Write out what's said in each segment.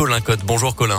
Colin Cotte. Bonjour Colin.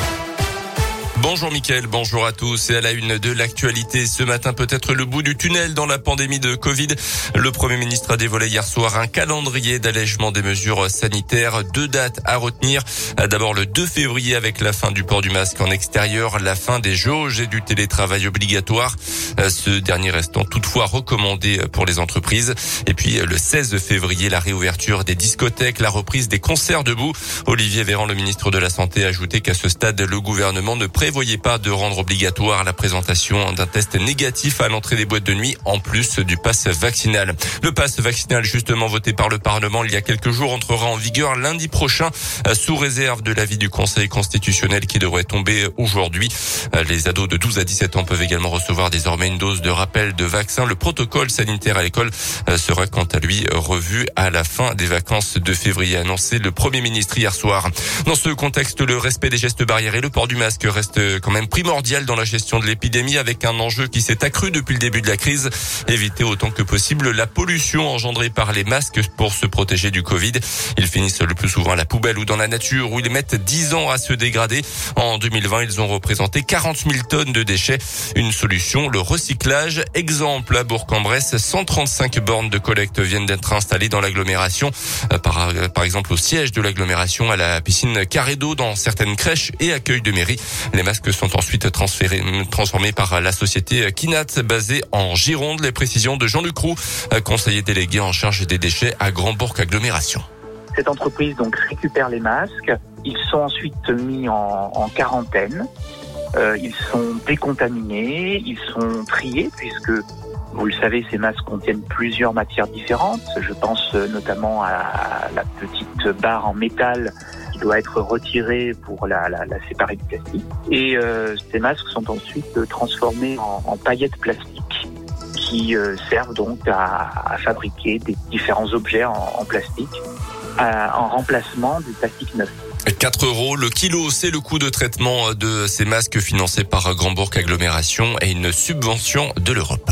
Bonjour Mickaël, bonjour à tous et à la une de l'actualité. Ce matin peut-être le bout du tunnel dans la pandémie de Covid. Le Premier ministre a dévoilé hier soir un calendrier d'allègement des mesures sanitaires. Deux dates à retenir. D'abord le 2 février avec la fin du port du masque en extérieur, la fin des jauges et du télétravail obligatoire. Ce dernier restant toutefois recommandé pour les entreprises. Et puis le 16 février, la réouverture des discothèques, la reprise des concerts debout. Olivier Véran, le ministre de la Santé, a ajouté qu'à ce stade, le gouvernement ne prévoyez pas de rendre obligatoire la présentation d'un test négatif à l'entrée des boîtes de nuit en plus du pass vaccinal. Le pass vaccinal justement voté par le Parlement il y a quelques jours entrera en vigueur lundi prochain euh, sous réserve de l'avis du Conseil constitutionnel qui devrait tomber aujourd'hui. Euh, les ados de 12 à 17 ans peuvent également recevoir désormais une dose de rappel de vaccin. Le protocole sanitaire à l'école euh, sera quant à lui revu à la fin des vacances de février, annoncé le Premier ministre hier soir. Dans ce contexte, le respect des gestes barrières et le port du masque reste quand même primordial dans la gestion de l'épidémie avec un enjeu qui s'est accru depuis le début de la crise. Éviter autant que possible la pollution engendrée par les masques pour se protéger du Covid. Ils finissent le plus souvent à la poubelle ou dans la nature où ils mettent 10 ans à se dégrader. En 2020, ils ont représenté 40 000 tonnes de déchets. Une solution, le recyclage. Exemple à Bourg-en-Bresse, 135 bornes de collecte viennent d'être installées dans l'agglomération. Euh, par, euh, par exemple, au siège de l'agglomération, à la piscine Carré dans certaines crèches et accueils de mairie. Masques sont ensuite transformés par la société Kinat basée en Gironde. Les précisions de Jean-Luc Roux, conseiller délégué en charge des déchets à Grand-Bourg Agglomération. Cette entreprise donc récupère les masques. Ils sont ensuite mis en, quarantaine. Euh, ils sont décontaminés, ils sont triés puisque vous le savez, ces masques contiennent plusieurs matières différentes. Je pense notamment à la petite barre en métal doit être retiré pour la, la, séparer du plastique. Et euh, ces masques sont ensuite transformés en, paillettes plastiques qui euh, servent donc à, fabriquer des différents objets en, plastique en remplacement du plastique neuf. 4 euros le kilo, c'est le coût de traitement de ces masques financés par Grand-Bourg Agglomération et une subvention de l'Europe.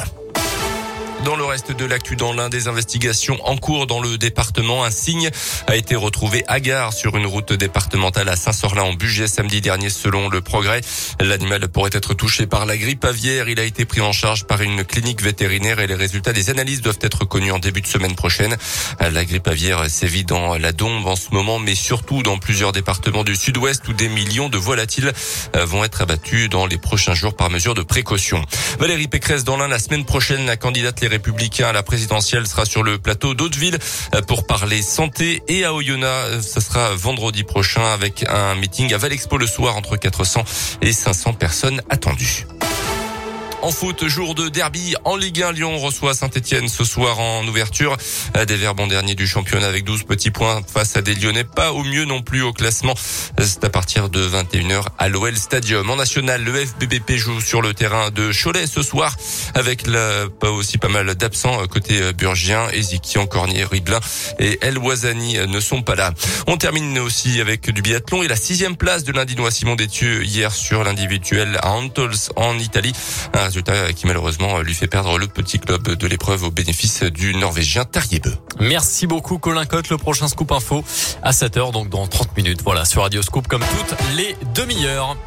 Dans le reste de l'actu dans l'un des investigations en cours dans le département, un signe a été retrouvé à gare sur une route départementale à Saint-Sorlin en Bugey samedi dernier selon le progrès. L'animal pourrait être touché par la grippe aviaire. Il a été pris en charge par une clinique vétérinaire et les résultats des analyses doivent être connus en début de semaine prochaine. La grippe aviaire sévit dans la Dombe en ce moment, mais surtout dans plusieurs départements du sud-ouest où des millions de volatiles vont être abattus dans les prochains jours par mesure de précaution. Valérie Pécresse dans l'un la semaine prochaine, la candidate les la présidentielle sera sur le plateau d'Hauteville euh, pour parler santé et à Oyonnax. Ce sera vendredi prochain avec un meeting à Valexpo le soir entre 400 et 500 personnes attendues. En foot, jour de derby en Ligue 1, Lyon reçoit Saint-Etienne ce soir en ouverture. Des verbes en dernier du championnat avec 12 petits points face à des Lyonnais. Pas au mieux non plus au classement. C'est à partir de 21h à l'OL Stadium. En national, le FBBP joue sur le terrain de Cholet ce soir avec la, pas aussi pas mal d'absents côté burgien. Ezikian, Cornier, Riblin et El Wazani ne sont pas là. On termine aussi avec du biathlon et la sixième place de l'Indinois Simon Détieux hier sur l'individuel à Antols en Italie résultat qui malheureusement lui fait perdre le petit club de l'épreuve au bénéfice du Norvégien Tarjebeu. Merci beaucoup Colin Cotte. Le prochain Scoop Info à 7h, donc dans 30 minutes. Voilà, sur Radio Scoop comme toutes les demi-heures.